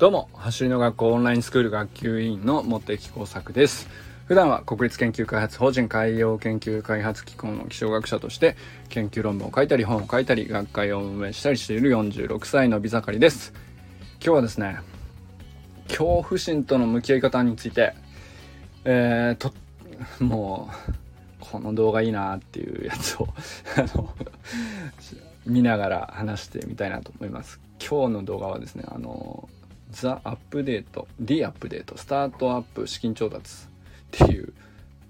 どうも走りの学校オンラインスクール学級委員の茂木耕作です。普段は国立研究開発法人海洋研究開発機構の気象学者として研究論文を書いたり本を書いたり学会を運営したりしている46歳の美盛りです。今日はですね恐怖心との向き合い方についてえー、ともうこの動画いいなっていうやつを あの見ながら話してみたいなと思います。今日の動画はですねあのザ・アップデート、リアップデート、スタートアップ資金調達っていう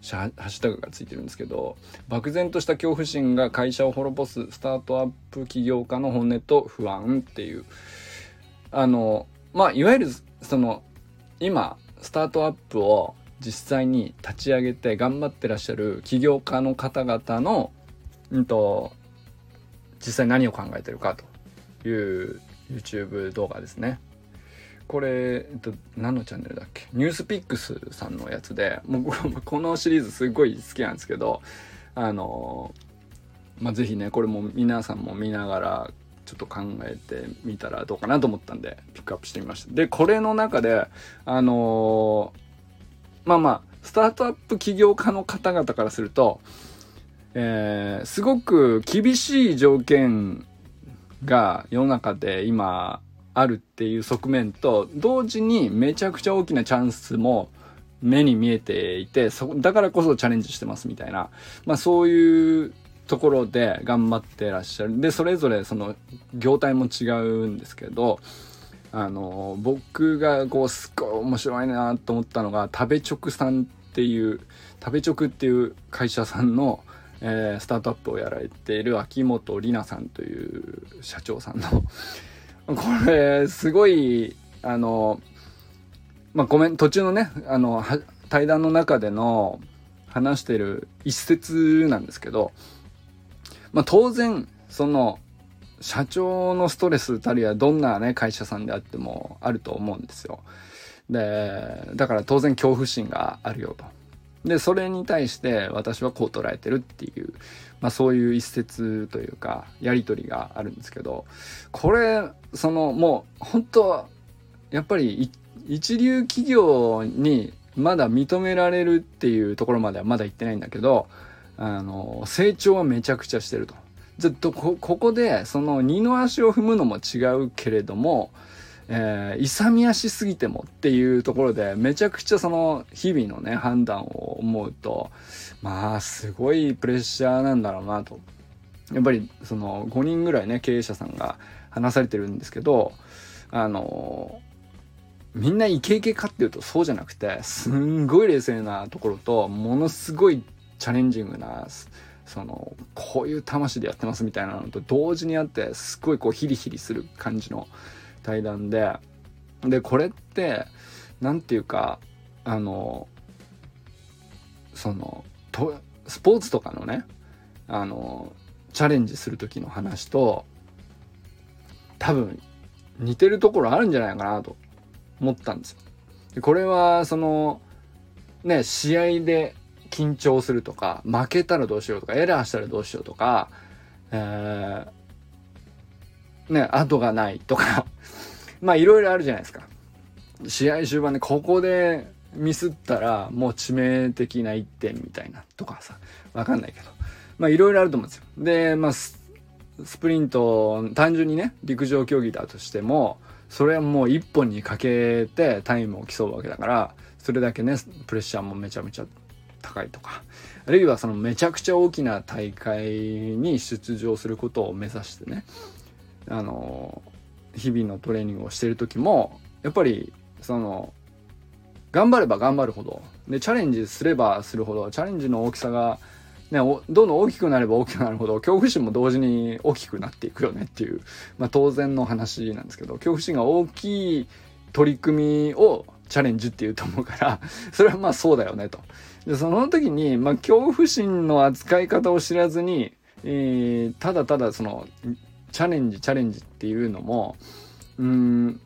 ハッシュタグがついてるんですけど、漠然とした恐怖心が会社を滅ぼすスタートアップ起業家の本音と不安っていう、あの、まあ、いわゆる、その、今、スタートアップを実際に立ち上げて頑張ってらっしゃる起業家の方々の、うんと、実際何を考えてるかという YouTube 動画ですね。これ、えっと、何のチャンネルだっけ？ニュースピックスさんのやつで、もう このシリーズすごい好きなんですけど、あの、まあ、ぜひね、これも皆さんも見ながら、ちょっと考えてみたらどうかなと思ったんで、ピックアップしてみました。で、これの中で、あのまあまあ、スタートアップ起業家の方々からすると、えー、すごく厳しい条件が世の中で今あるっていう側面と同時にめちゃくちゃ大きなチャンスも目に見えていてそだからこそチャレンジしてますみたいな、まあ、そういうところで頑張ってらっしゃる。でそれぞれその業態も違うんですけどあの僕がこうすっごい面白いなと思ったのが食べ直さんっていう食べ直っていう会社さんの、えー、スタートアップをやられている秋元里奈さんという社長さんのこれ、すごい、あの、まあ、ごめん、途中のね、あの、対談の中での話してる一節なんですけど、まあ、当然、その、社長のストレスたりはどんなね、会社さんであってもあると思うんですよ。で、だから当然恐怖心があるよと。で、それに対して私はこう捉えてるっていう、まあそういう一節というか、やりとりがあるんですけど、これ、そのもう本当やっぱり一流企業にまだ認められるっていうところまではまだ行ってないんだけど、あの、成長はめちゃくちゃしてると。ずっとこ、ここで、その二の足を踏むのも違うけれども、えー、勇み足すぎてもっていうところで、めちゃくちゃその日々のね、判断を思うと、まあ、すごいプレッシャーなんだろうなと。やっぱり、その5人ぐらいね、経営者さんが話されてるんですけど、あの、みんなイケイケかっていうとそうじゃなくて、すんごい冷静なところと、ものすごいチャレンジングな、その、こういう魂でやってますみたいなのと同時にあって、すごいこうヒリヒリする感じの、対談で、で、これって、何て言うか、あの、その、と、スポーツとかのね、あの、チャレンジする時の話と、多分、似てるところあるんじゃないかなと思ったんですよ。でこれは、その、ね、試合で緊張するとか、負けたらどうしようとか、エラーしたらどうしようとか、えー、ね、後がないとかまあいろいろあるじゃないですか。試合終盤でここでミスったらもう致命的な1点みたいなとかさ、わかんないけど。まあいろいろあると思うんですよ。で、まあスプリント、単純にね、陸上競技だとしても、それはもう1本にかけてタイムを競うわけだから、それだけね、プレッシャーもめちゃめちゃ高いとか、あるいはそのめちゃくちゃ大きな大会に出場することを目指してね、あの、日々のトレーニングをしてる時もやっぱりその頑張れば頑張るほどでチャレンジすればするほどチャレンジの大きさがね、どんどん大きくなれば大きくなるほど恐怖心も同時に大きくなっていくよねっていう、まあ、当然の話なんですけど恐怖心が大きい取り組みをチャレンジっていうと思うから それはまあそうだよねと。でその時に、まあ、恐怖心の扱い方を知らずに、えー、ただただそのチャレンジチャレンジっていうのもうん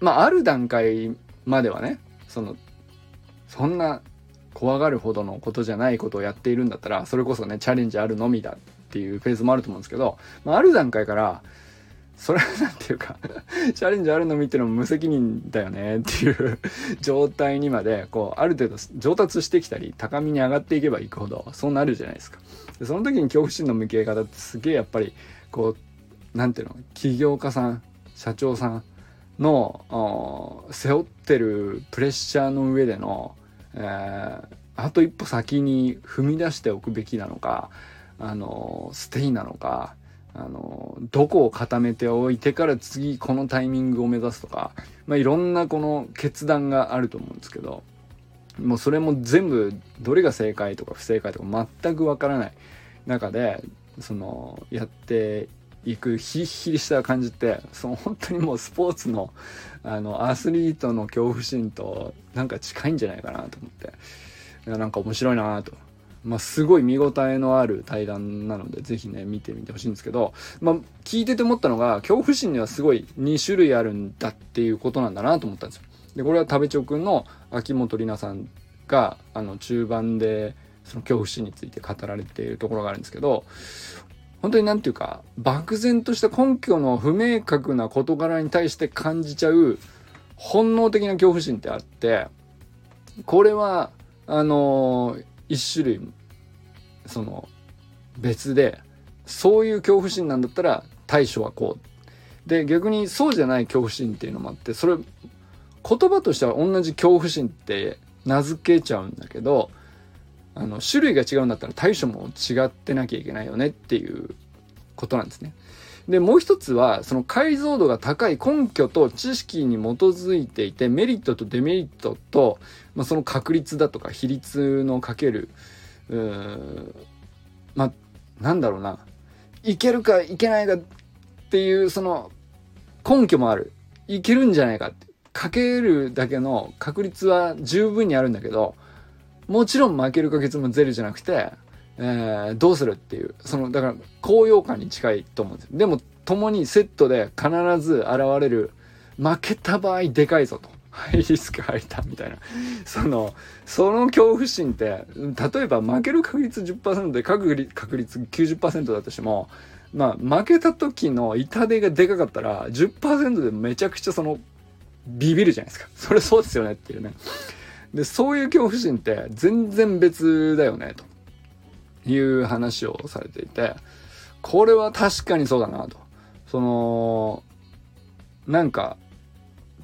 まあある段階まではねそのそんな怖がるほどのことじゃないことをやっているんだったらそれこそねチャレンジあるのみだっていうフェーズもあると思うんですけど、まあ、ある段階からそれは何ていうか チャレンジあるの見ていうのも無責任だよねっていう 状態にまでこうある程度上達してきたり高みに上がっていけばいくほどそうなるじゃないですか。でその時に恐怖心の向き合い方ってすげえやっぱりこう何ていうの起業家さん社長さんの背負ってるプレッシャーの上での、えー、あと一歩先に踏み出しておくべきなのかあのステイなのかあのどこを固めておいてから次このタイミングを目指すとか、まあ、いろんなこの決断があると思うんですけどもうそれも全部どれが正解とか不正解とか全くわからない中でそのやっていくヒリヒリした感じってその本当にもうスポーツのあのアスリートの恐怖心となんか近いんじゃないかなと思っていやなんか面白いなと。まあ、すごい見応えのある対談なので、ぜひね、見てみてほしいんですけど、まあ、聞いてて思ったのが、恐怖心にはすごい2種類あるんだっていうことなんだなと思ったんですよ。で、これは食べちょくんの秋元里奈さんが、あの、中盤で、その恐怖心について語られているところがあるんですけど、本当になんていうか、漠然とした根拠の不明確な事柄に対して感じちゃう本能的な恐怖心ってあって、これは、あのー、一種類、その、別で、そういう恐怖心なんだったら対処はこう。で、逆にそうじゃない恐怖心っていうのもあって、それ、言葉としては同じ恐怖心って名付けちゃうんだけど、あの種類が違うんだったら対処も違ってなきゃいけないよねっていうことなんですね。でもう一つはその解像度が高い根拠と知識に基づいていてメリットとデメリットと、まあ、その確率だとか比率のかけるまあなんだろうないけるかいけないかっていうその根拠もあるいけるんじゃないかってかけるだけの確率は十分にあるんだけどもちろん負ける確率もゼロじゃなくて、えー、どうするっていう、その、だから、高揚感に近いと思うんです。でも、共にセットで必ず現れる、負けた場合でかいぞと。ハ イリスクハイターみたいな。その、その恐怖心って、例えば負ける確率10%で確率確率90%だとしても、まあ、負けた時の痛手がでかかったら、10%でめちゃくちゃその、ビビるじゃないですか。それそうですよねっていうね。で、そういう恐怖心って全然別だよね、という話をされていて、これは確かにそうだなと。その、なんか、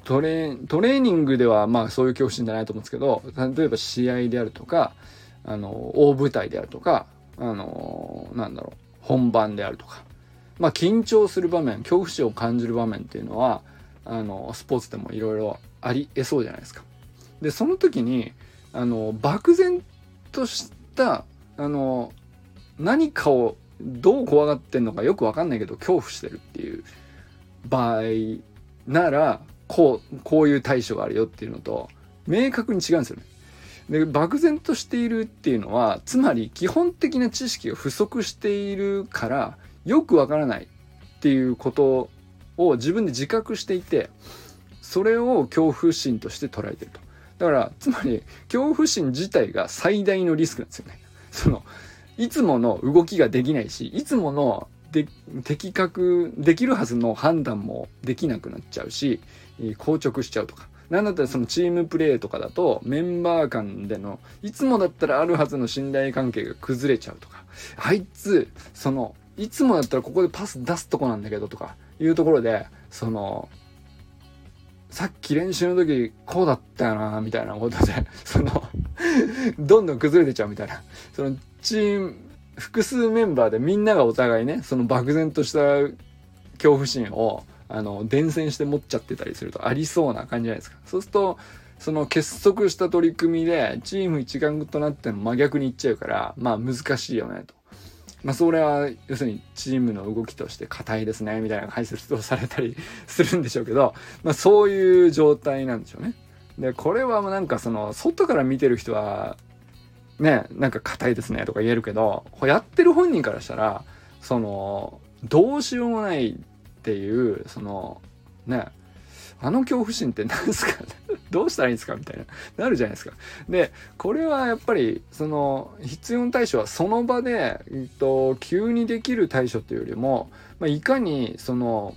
トレトレーニングではまあそういう恐怖心じゃないと思うんですけど、例えば試合であるとか、あの、大舞台であるとか、あの、なんだろう、本番であるとか、まあ緊張する場面、恐怖心を感じる場面っていうのは、あの、スポーツでもいろいろあり得そうじゃないですか。でその時にあの漠然としたあの何かをどう怖がってんのかよく分かんないけど恐怖してるっていう場合ならこうこういう対処があるよっていうのと明確に違うんですよね。で漠然としているっていうのはつまり基本的な知識が不足しているからよくわからないっていうことを自分で自覚していてそれを恐怖心として捉えてると。だから、つまり、恐怖心自体が最大のリスクなんですよね。その、いつもの動きができないし、いつもので的確、できるはずの判断もできなくなっちゃうし、硬直しちゃうとか。なんだったらそのチームプレーとかだと、メンバー間での、いつもだったらあるはずの信頼関係が崩れちゃうとか。あいつ、その、いつもだったらここでパス出すとこなんだけどとか、いうところで、その、さっき練習の時こうだったよな、みたいなことで、そのどんどん崩れてちゃうみたいな。そのチーム、複数メンバーでみんながお互いね、その漠然とした恐怖心を、あの、伝染して持っちゃってたりするとありそうな感じじゃないですか。そうすると、その結束した取り組みで、チーム一丸となっての真逆にいっちゃうから、まあ難しいよね、と。まあ、それは、要するにチームの動きとして硬いですね、みたいな解説をされたりするんでしょうけど、まあ、そういう状態なんでしょうね。で、これはもうなんかその、外から見てる人は、ね、なんか硬いですねとか言えるけど、やってる本人からしたら、その、どうしようもないっていう、その、ね、あの恐怖心って何すかどうしたらいいんですか？みたいな、なるじゃないですか。で、これはやっぱり、その、必要な対処はその場で、えっと、急にできる対処というよりも、まあ、いかに、その、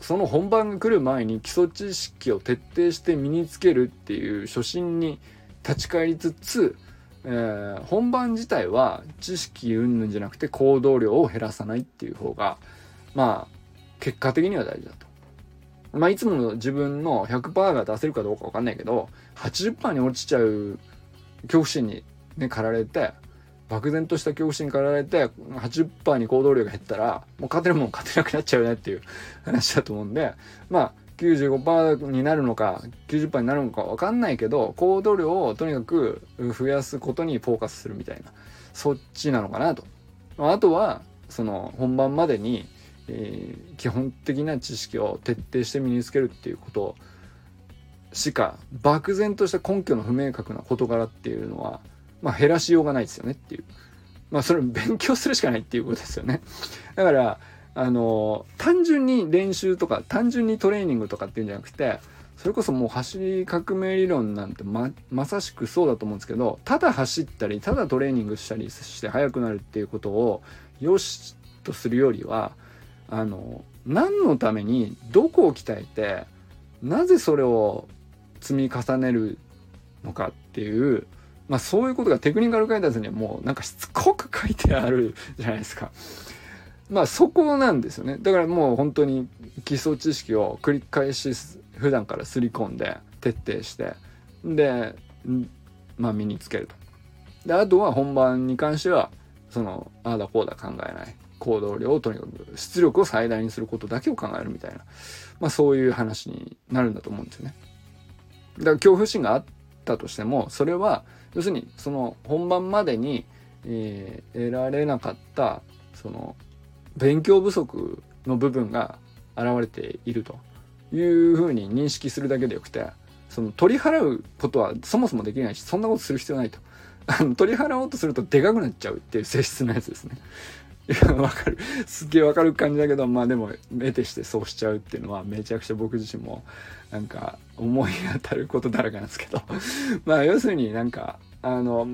その本番が来る前に基礎知識を徹底して身につけるっていう初心に立ち返りつつ、えー、本番自体は知識云々じゃなくて行動量を減らさないっていう方がまあ結果的には大事だと。まあいつもの自分の100%が出せるかどうかわかんないけど80%に落ちちゃう恐怖心にね駆られて漠然とした恐怖心に駆られて80%に行動量が減ったらもう勝てるもん勝てなくなっちゃうねっていう 話だと思うんでまあ95%になるのか90%になるのか分かんないけど行動量をとにかく増やすことにフォーカスするみたいなそっちなのかなと。あとはその本番までに、えー、基本的な知識を徹底して身につけるっていうことしか漠然とした根拠の不明確な事柄っていうのは、まあ、減らしようがないですよねっていう。まあそれ勉強するしかないっていうことですよね。だからあの単純に練習とか単純にトレーニングとかっていうんじゃなくてそれこそもう走り革命理論なんてままさしくそうだと思うんですけどただ走ったりただトレーニングしたりして速くなるっていうことをよしとするよりはあの何のためにどこを鍛えてなぜそれを積み重ねるのかっていうまあそういうことがテクニカル解説にはもうなんかしつこく書いてあるじゃないですか。まあそこなんですよね。だからもう本当に基礎知識を繰り返し普段からすり込んで徹底してでまあ身につけると。であとは本番に関してはそのああだこうだ考えない行動量をとにかく出力を最大にすることだけを考えるみたいな、まあ、そういう話になるんだと思うんですよね。だから恐怖心があったとしてもそれは要するにその本番までに、えー、得られなかったその勉強不足の部分が現れていると。いうふうに認識するだけでよくてその取り払うことはそもそもできないしそんなことする必要ないと。取り払おうとするとでかくなっちゃうっていう性質のやつですね。わかる。すっげえわかる感じだけどまあでも得てしてそうしちゃうっていうのはめちゃくちゃ僕自身もなんか思い当たることだらけなんですけど。まあ要するになんかあの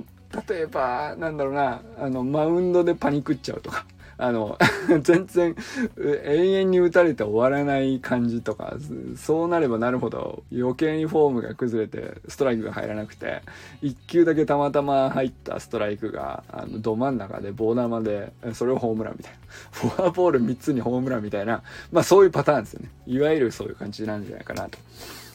例えばなんだろうなあのマウンドでパニクっちゃうとか。あの 全然永遠に打たれて終わらない感じとかそうなればなるほど余計にフォームが崩れてストライクが入らなくて1球だけたまたま入ったストライクがあのど真ん中で棒玉でそれをホームランみたいな。フォアボール3つにホームランみたいなまあそういうパターンですよね。いわゆるそういう感じなんじゃないかなと。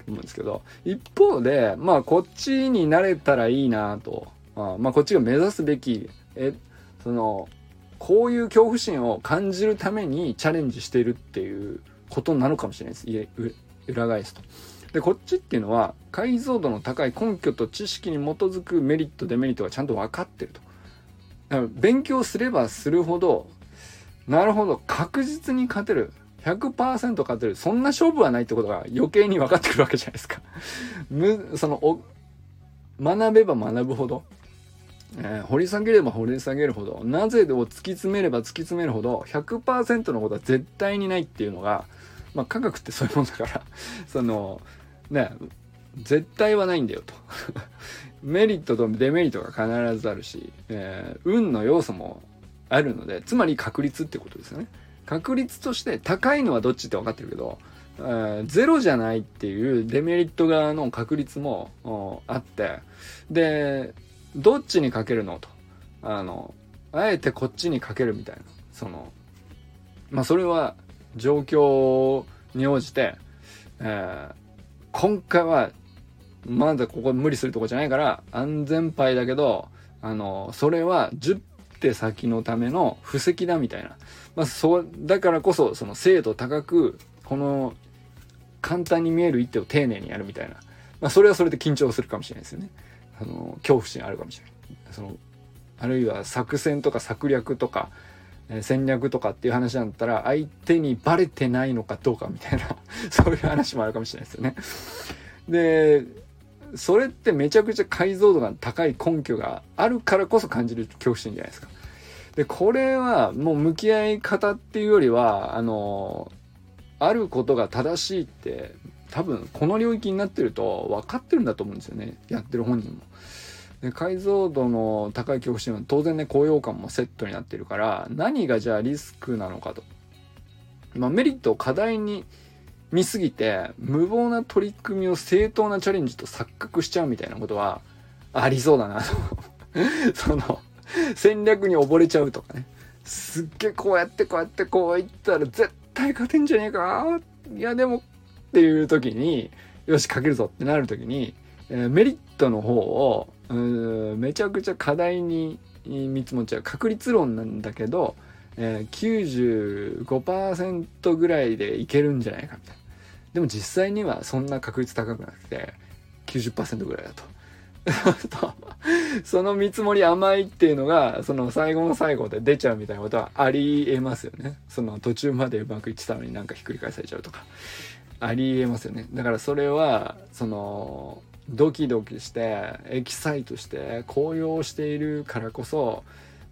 思うんですけど。一方でまあこっちになれたらいいなと。あまあこっちが目指すべきえそのこういう恐怖心を感じるためにチャレンジしているっていうことなのかもしれないです。いえ裏返すと。で、こっちっていうのは解像度の高い根拠と知識に基づくメリット、デメリットがちゃんと分かってると。だから勉強すればするほど、なるほど、確実に勝てる。100%勝てる。そんな勝負はないってことが余計に分かってくるわけじゃないですか。む、その、学べば学ぶほど、えー、掘り下げれば掘り下げるほどなぜを突き詰めれば突き詰めるほど100%のことは絶対にないっていうのが、まあ、科学ってそういうもんだから そのね絶対はないんだよと。メリットとデメリットが必ずあるし、えー、運の要素もあるのでつまり確率ってことですよね。確率として高いのはどっちって分かってるけどゼロじゃないっていうデメリット側の確率もあってでどっちにかけるの？と。あの、あえてこっちにかけるみたいな。その、まあそれは状況に応じて、えー、今回はまだここ無理するとこじゃないから安全牌だけど、あの、それは10手先のための布石だみたいな。まあそう、だからこそその精度高く、この簡単に見える一手を丁寧にやるみたいな。まあそれはそれで緊張するかもしれないですよね。あの恐怖心あるかもしれないそのあるいは作戦とか策略とか、え、戦略とかっていう話だったら相手にバレてないのかどうかみたいな そういう話もあるかもしれないですよね。でそれってめちゃくちゃ解像度が高い根拠があるからこそ感じる恐怖心じゃないですか。でこれはもう向き合い方っていうよりはあのあることが正しいって多分この領域になってると分かってるんだと思うんですよねやってる本人も。で解像度の高い恐怖心は当然ね高揚感もセットになってるから何がじゃあリスクなのかと。まあ、メリットを課題に見すぎて無謀な取り組みを正当なチャレンジと錯覚しちゃうみたいなことはありそうだなと その戦略に溺れちゃうとかねすっげえこうやってこうやってこう言ったら絶対勝てんじゃねえか？いやでもっていう時によしかけるぞってなる時に、えー、メリットの方をめちゃくちゃ課題に見積もっちゃう確率論なんだけど、えー、95%ぐらいでいけるんじゃないかみたいな。でも実際にはそんな確率高くなくて90%ぐらいだと。その見積もり甘いっていうのがその最後の最後で出ちゃうみたいなことはありえますよね。その途中までうまくいってたのになんかひっくり返されちゃうとか。ありえますよね。だからそれはそのドキドキしてエキサイトして高揚しているからこそ、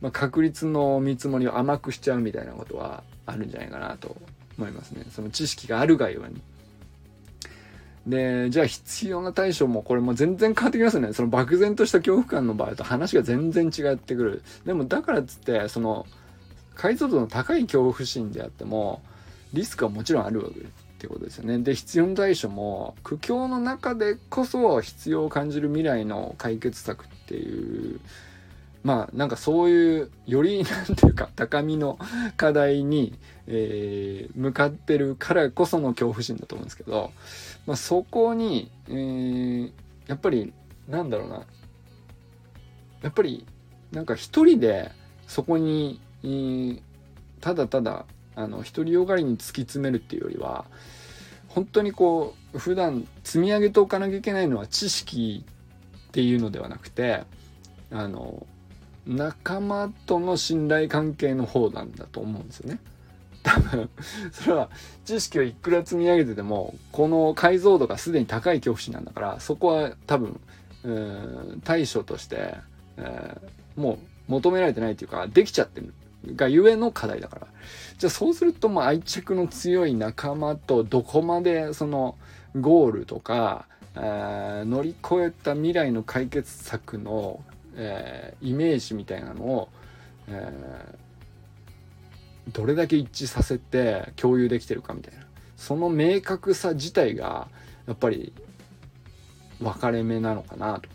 まあ、確率の見積もりを甘くしちゃうみたいなことはあるんじゃないかなと思いますね。その知識があるがゆえに。でじゃあ必要な対処もこれも全然変わってきますよね。その漠然とした恐怖感の場合と話が全然違ってくる。でもだからっつってその解像度の高い恐怖心であってもリスクはもちろんあるわけってことですよね。で必要な対処も苦境の中でこそ必要を感じる未来の解決策っていうまあなんかそういうより何ていうか高みの課題に、えー、向かってるからこその恐怖心だと思うんですけどまあ、そこに、えー、やっぱりなんだろうな。やっぱりなんか一人でそこに、えー、ただただあの独りよがりに突き詰めるっていうよりは本当にこう普段積み上げておかなきゃいけないのは知識っていうのではなくてあの仲間との信頼関係の方なんだと思うんですよね。多分それは知識をいくら積み上げててもこの解像度がすでに高い恐怖心なんだからそこは多分対処として、え、もう求められてないというかできちゃってるがゆえの課題だからじゃあそうするとまあ愛着の強い仲間とどこまでそのゴールとか、え、乗り越えた未来の解決策の、えー、イメージみたいなのを、えどれだけ一致させて共有できてるかみたいな。その明確さ自体がやっぱり分かれ目なのかなと。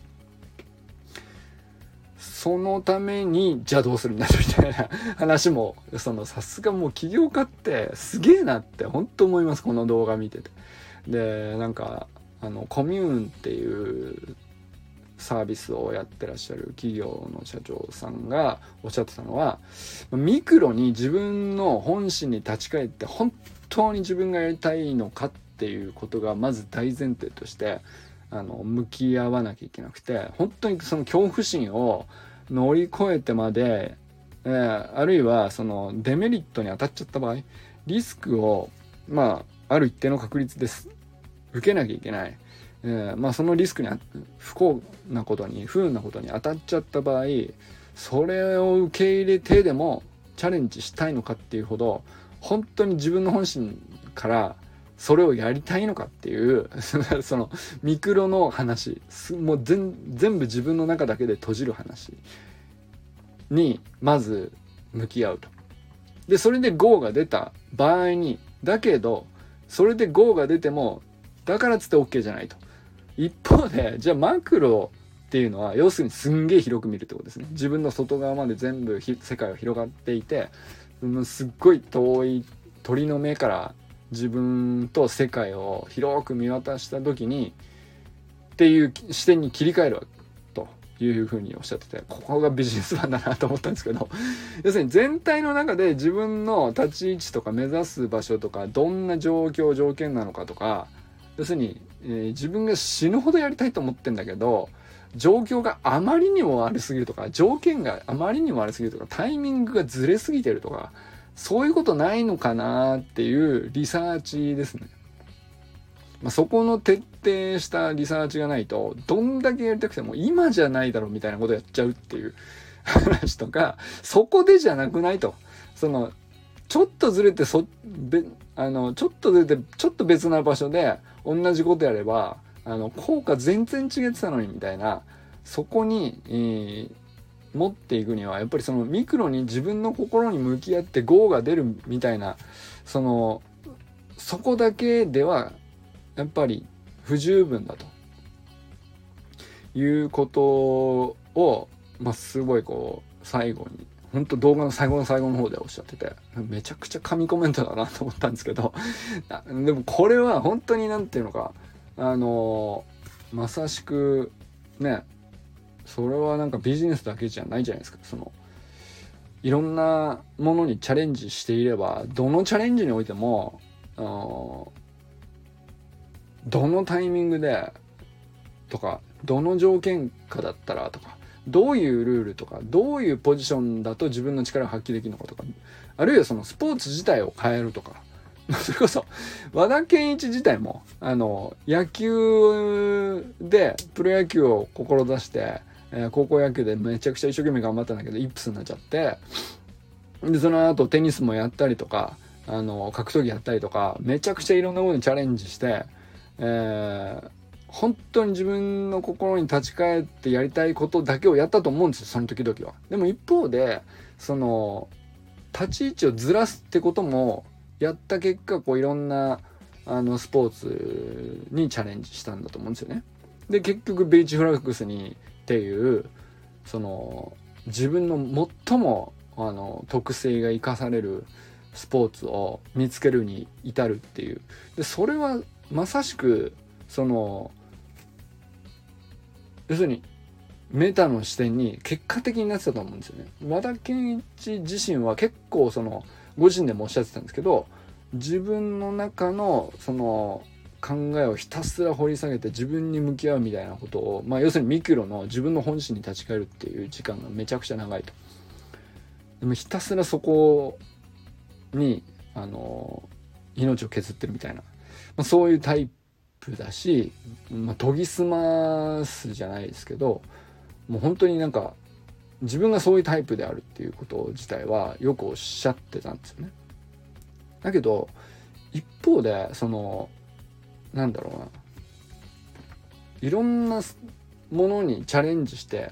そのためにじゃあどうするんだみたいな 話もそのさすがもう起業家ってすげえなって本当思います。この動画見てて。でなんかあのコミューンっていうサービスをやってらっしゃる企業の社長さんがおっしゃってたのはミクロに自分の本心に立ち返って本当に自分がやりたいのかっていうことがまず大前提としてあの向き合わなきゃいけなくて本当にその恐怖心を乗り越えてまで、えー、あるいはそのデメリットに当たっちゃった場合リスクをまあある一定の確率です受けなきゃいけない。えー、まあ、そのリスクに不幸なことに不運なことに当たっちゃった場合それを受け入れてでもチャレンジしたいのかっていうほど本当に自分の本心からそれをやりたいのかっていう そのミクロの話もう全部自分の中だけで閉じる話にまず向き合うと。でそれで GO が出た場合にだけどそれで GO が出てもだからっつって OK じゃないと。一方でじゃあマクロっていうのは要するにすんげえ広く見るってことですね。自分の外側まで全部世界は広がっていてすっごい遠い鳥の目から自分と世界を広く見渡した時にっていう視点に切り替えるというふうにおっしゃっててここがビジネスマンだなと思ったんですけど 要するに全体の中で自分の立ち位置とか目指す場所とかどんな状況条件なのかとか要するにえー、自分が死ぬほどやりたいと思ってんだけど状況があまりにも悪すぎるとか条件があまりにも悪すぎるとかタイミングがずれすぎてるとかそういうことないのかなっていうリサーチですね。まあ、そこの徹底したリサーチがないとどんだけやりたくても今じゃないだろうみたいなことやっちゃうっていう 話とかそこでじゃなくないとそのちょっとずれてそべあのちょっとずれてちょっと別な場所で同じことやればあの効果全然違ってたのにみたいなそこに、えー、持っていくにはやっぱりそのミクロに自分の心に向き合って GO が出るみたいなそのそこだけではやっぱり不十分だと。いうことを、まあ、すごいこう最後に本当動画の最後の最後の方でおっしゃっててめちゃくちゃ神コメントだなと思ったんですけど でもこれは本当に何て言うのかあのまさしくねそれはなんかビジネスだけじゃないじゃないですか。そのいろんなものにチャレンジしていればどのチャレンジにおいてもどのタイミングでとかどの条件下だったらとかどういうルールとかどういうポジションだと自分の力を発揮できるのかとかあるいはそのスポーツ自体を変えるとか それこそ和田健一自体もあの野球でプロ野球を志してえー、高校野球でめちゃくちゃ一生懸命頑張ったんだけどイップスになっちゃってでその後テニスもやったりとかあの格闘技やったりとかめちゃくちゃいろんなことにチャレンジして、えー、本当に自分の心に立ち返ってやりたいことだけをやったと思うんですよその時々は。でも一方でその立ち位置をずらすってこともやった結果こういろんなあのスポーツにチャレンジしたんだと思うんですよね。で結局ベイチフラックスにっていうその自分の最もあの特性が生かされるスポーツを見つけるに至るっていうでそれはまさしくその要するにメタの視点に結果的になってたと思うんですよね。和田健一自身は結構そのご自身でもおっしゃってたんですけど自分の中のその考えをひたすら掘り下げて自分に向き合うみたいなことを、まあ、要するにミクロの自分の本心に立ち返るっていう時間がめちゃくちゃ長いと。でもひたすらそこにあの命を削ってるみたいな、まあ、そういうタイプだし、まあ、研ぎ澄ますじゃないですけどもう本当になんか自分がそういうタイプであるっていうこと自体はよくおっしゃってたんですよね。だけど一方でそのなんだろうないろんなものにチャレンジして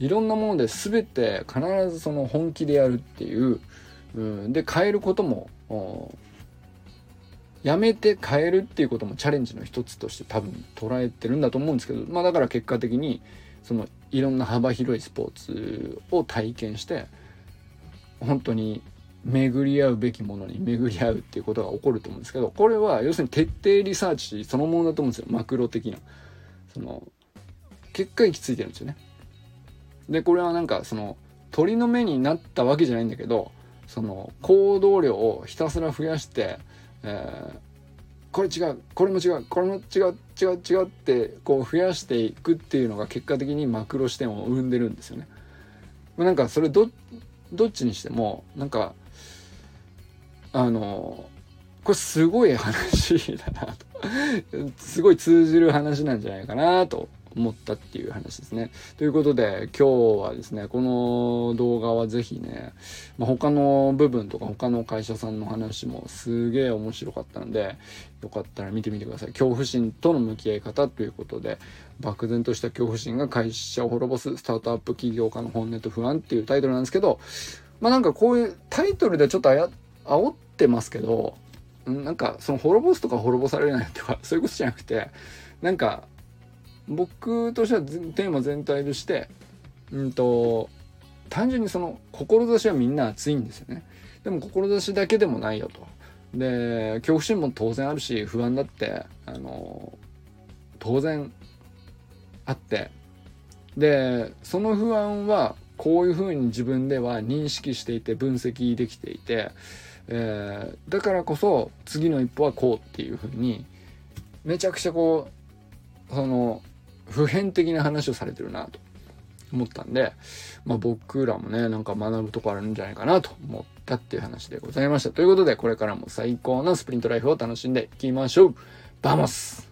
いろんなもので全て必ずその本気でやるっていう、うん、で変えることもやめて変えるっていうこともチャレンジの一つとして多分捉えてるんだと思うんですけどまあだから結果的にそのいろんな幅広いスポーツを体験して本当に巡り合うべきものに巡り合うっていうことが起こると思うんですけどこれは要するに徹底リサーチそのものだと思うんですよ。マクロ的な。その結果行き着いてるんですよね。でこれはなんかその鳥の目になったわけじゃないんだけどその行動量をひたすら増やして、えー、これ違う。これも違う。これも違う。違う違うってこう増やしていくっていうのが結果的にマクロ視点を生んでるんですよね。なんかそれどどっちにしてもなんかあのこれすごい話だなと。すごい通じる話なんじゃないかなと思ったっていう話ですね。ということで今日はですねこの動画は是非ね、まあ、他の部分とか他の会社さんの話もすげえ面白かったのでよかったら見てみてください。恐怖心との向き合い方ということで漠然とした恐怖心が会社を滅ぼすスタートアップ起業家の本音と不安っていうタイトルなんですけどまあなんかこういうタイトルでちょっとあや煽ってますけどなんかその滅ぼすとか滅ぼされないとかそういうことじゃなくてなんか僕としてはテーマ全体としてうんと単純にその志はみんな熱いんですよね。でも志だけでもないよと。で恐怖心も当然あるし不安だってあの当然あって。でその不安はこういうふうに自分では認識していて分析できていて、えー、だからこそ次の一歩はこうっていうふうにめちゃくちゃこうその普遍的な話をされてるなと思ったんで、まあ、僕らもねなんか学ぶとこあるんじゃないかなと思ったっていう話でございました。ということでこれからも最高のスプリントライフを楽しんでいきましょう。 vamos。